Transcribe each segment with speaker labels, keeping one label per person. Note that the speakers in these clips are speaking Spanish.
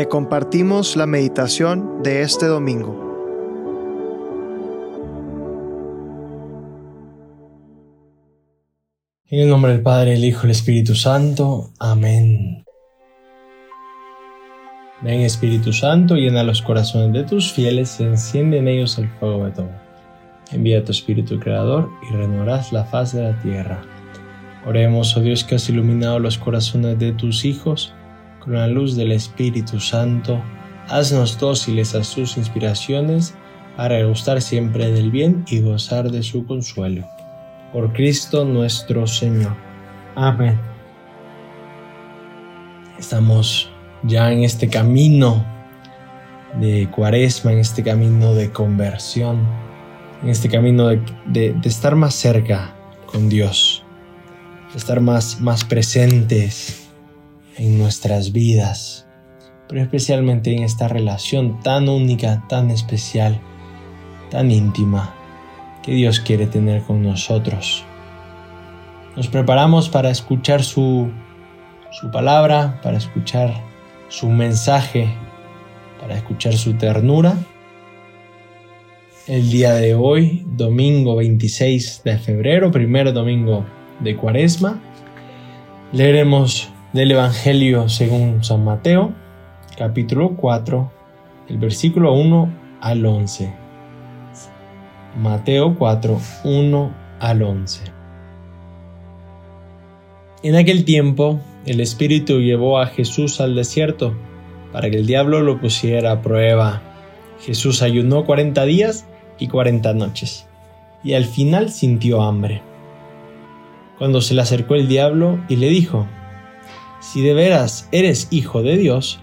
Speaker 1: Te compartimos la meditación de este domingo.
Speaker 2: En el nombre del Padre, el Hijo y el Espíritu Santo. Amén. Ven Espíritu Santo, llena los corazones de tus fieles y enciende en ellos el fuego de todo. Envía tu Espíritu Creador y renovarás la faz de la tierra. Oremos, oh Dios, que has iluminado los corazones de tus hijos con la luz del Espíritu Santo. Haznos dóciles a sus inspiraciones para gustar siempre del bien y gozar de su consuelo. Por Cristo nuestro Señor. Amén. Estamos ya en este camino de cuaresma, en este camino de conversión, en este camino de, estar más cerca con Dios, de estar más, más presentes en nuestras vidas, pero especialmente en esta relación tan única, tan especial, tan íntima que Dios quiere tener con nosotros. Nos preparamos para escuchar su, su palabra, para escuchar su mensaje, para escuchar su ternura. El día de hoy, domingo 26 de febrero, primer domingo de Cuaresma, leeremos del Evangelio según San Mateo, capítulo 4, el versículo 1 al 11. Mateo 4, 1 al 11. En aquel tiempo, el Espíritu llevó a Jesús al desierto para que el diablo lo pusiera a prueba. Jesús ayunó cuarenta días y cuarenta noches, y al final sintió hambre. Cuando se le acercó el diablo y le dijo, Si de veras eres hijo de Dios,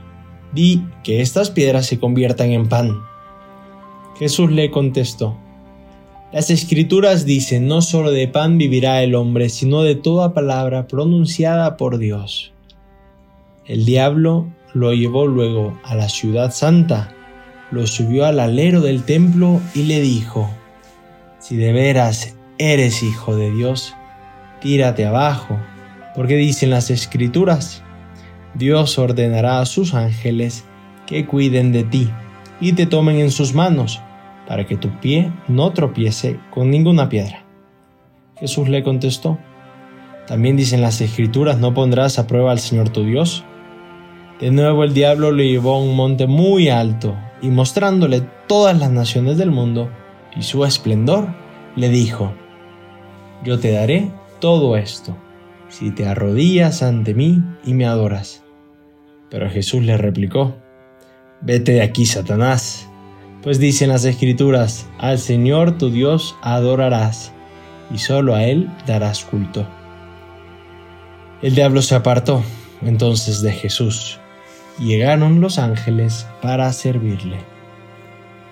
Speaker 2: di que estas piedras se conviertan en pan. Jesús le contestó, las escrituras dicen, no solo de pan vivirá el hombre, sino de toda palabra pronunciada por Dios. El diablo lo llevó luego a la ciudad santa, lo subió al alero del templo y le dijo, si de veras eres hijo de Dios, tírate abajo, porque dicen las escrituras, Dios ordenará a sus ángeles que cuiden de ti y te tomen en sus manos para que tu pie no tropiece con ninguna piedra. Jesús le contestó, también dicen las escrituras, no pondrás a prueba al Señor tu Dios. De nuevo el diablo le llevó a un monte muy alto y mostrándole todas las naciones del mundo y su esplendor, le dijo, yo te daré todo esto, si te arrodillas ante mí y me adoras. Pero Jesús le replicó, vete de aquí, Satanás pues dicen las escrituras, al Señor tu Dios adorarás, y solo a Él darás culto. El diablo se apartó entonces de Jesús, y llegaron los ángeles para servirle.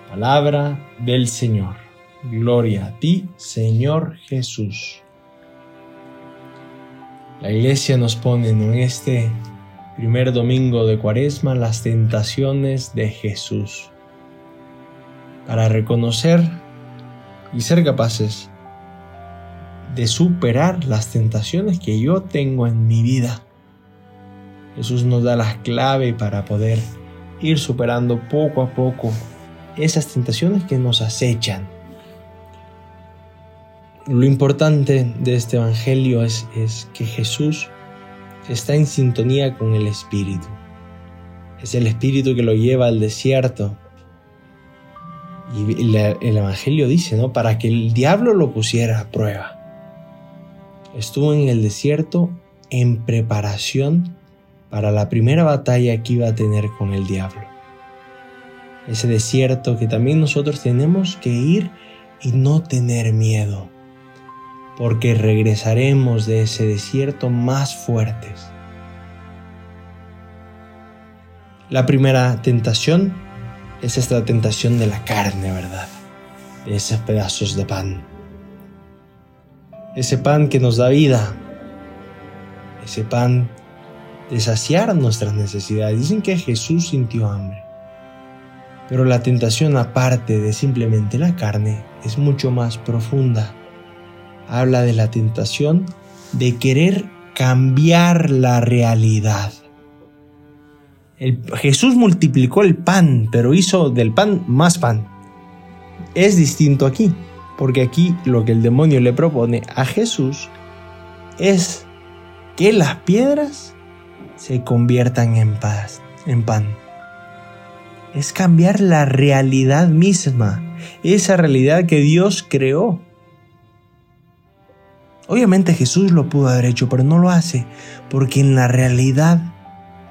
Speaker 2: Palabra del Señor. Gloria a ti, Señor Jesús. La iglesia nos pone en este primer domingo de Cuaresma las tentaciones de Jesús para reconocer y ser capaces de superar las tentaciones que yo tengo en mi vida. Jesús nos da la clave para poder ir superando poco a poco esas tentaciones que nos acechan. Lo importante de este Evangelio es, que Jesús está en sintonía con el Espíritu. Es el Espíritu que lo lleva al desierto y el Evangelio dice, ¿no? Para que el diablo lo pusiera a prueba. Estuvo en el desierto en preparación para la primera batalla que iba a tener con el diablo. Ese desierto que también nosotros tenemos que ir y no tener miedo, porque regresaremos de ese desierto más fuertes. La primera tentación es esta tentación de la carne, ¿verdad? De esos pedazos de pan. Ese pan que nos da vida. Ese pan de saciar nuestras necesidades. Dicen que Jesús sintió hambre. Pero la tentación aparte de simplemente la carne es mucho más profunda. Habla de la tentación de querer cambiar la realidad Jesús multiplicó el pan, pero hizo del pan más pan. Es distinto aquí, porque aquí lo que el demonio le propone a Jesús es que las piedras se conviertan en paz, en pan. Es cambiar la realidad misma, esa realidad que Dios creó. Obviamente Jesús lo pudo haber hecho, pero no lo hace, porque en la realidad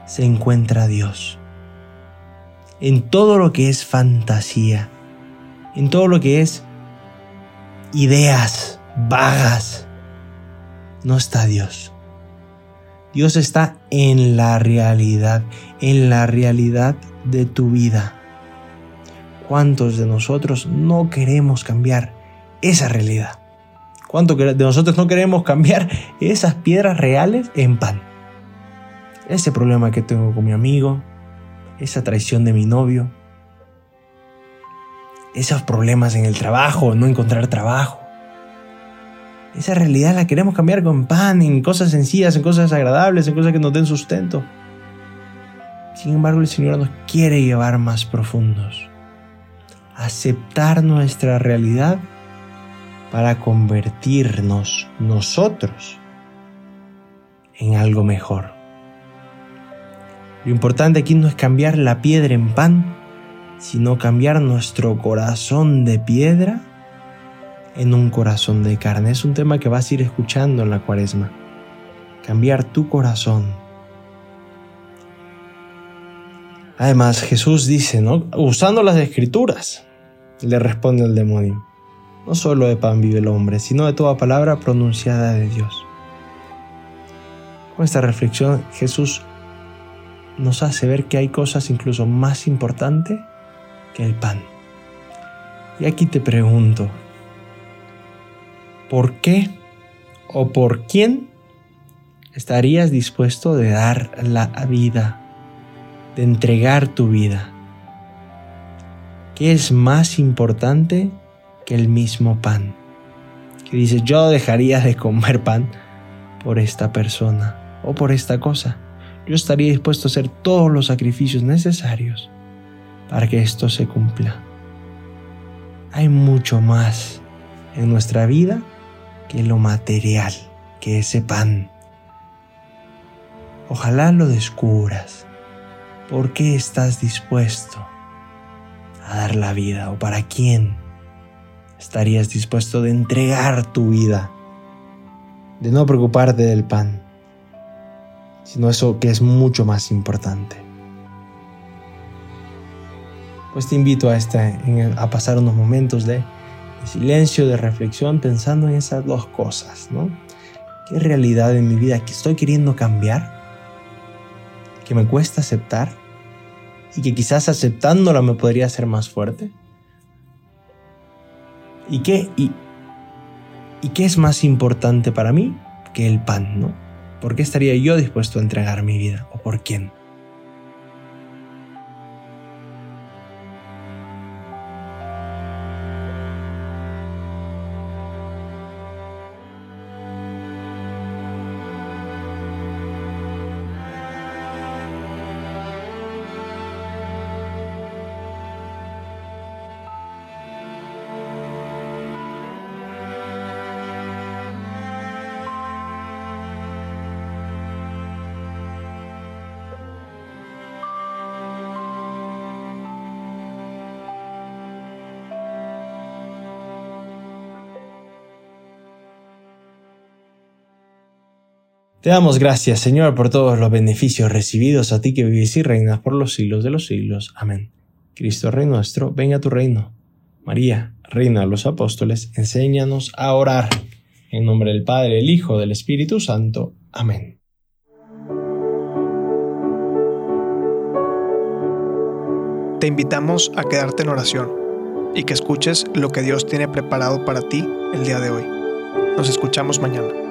Speaker 2: se encuentra Dios. En todo lo que es fantasía, en todo lo que es ideas vagas, no está Dios. Dios está en la realidad, en la realidad de tu vida. ¿Cuántos de nosotros no queremos cambiar esa realidad? ¿Cuántos de nosotros no queremos cambiar esas piedras reales en pan? Ese problema que tengo con mi amigo, esa traición de mi novio, esos problemas en el trabajo, no encontrar trabajo, esa realidad la queremos cambiar con pan, en cosas sencillas, en cosas agradables, en cosas que nos den sustento. Sin embargo, el Señor nos quiere llevar más profundos. Aceptar nuestra realidad para convertirnos nosotros en algo mejor. Lo importante aquí no es cambiar la piedra en pan, sino cambiar nuestro corazón de piedra en un corazón de carne. Es un tema que vas a ir escuchando en la cuaresma. Cambiar tu corazón. Además, Jesús dice, ¿no? Usando las escrituras, le responde el demonio. No solo de pan vive el hombre, sino de toda palabra pronunciada de Dios. Con esta reflexión, Jesús nos hace ver que hay cosas incluso más importantes que el pan. Y aquí te pregunto, ¿Por qué o por quién estarías dispuesto de dar la vida, de entregar tu vida? ¿Qué es más importante que el mismo pan? Que dices, yo dejaría de comer pan por esta persona o por esta cosa. Yo estaría dispuesto a hacer todos los sacrificios necesarios para que esto se cumpla. Hay mucho más en nuestra vida que lo material, que ese pan. Ojalá lo descubras. ¿Por qué estás dispuesto a dar la vida o para quién estarías dispuesto de entregar tu vida? De no preocuparte del pan, sino eso que es mucho más importante. Pues te invito a, este, a pasar unos momentos de silencio, de reflexión, pensando en esas dos cosas, ¿no? ¿Qué realidad en mi vida que estoy queriendo cambiar? ¿Que me cuesta aceptar? ¿Y que quizás aceptándola me podría hacer más fuerte? ¿Y qué, y, ¿Y qué es más importante para mí que el pan, no? ¿Por qué estaría yo dispuesto a entregar mi vida? ¿O por quién? Te damos gracias, Señor, por todos los beneficios recibidos a ti que vivís y reinas por los siglos de los siglos. Amén. Cristo Rey nuestro, venga a tu reino. María, Reina de los Apóstoles, enséñanos a orar. En nombre del Padre, el Hijo, del Espíritu Santo. Amén.
Speaker 1: Te invitamos a quedarte en oración y que escuches lo que Dios tiene preparado para ti el día de hoy. Nos escuchamos mañana.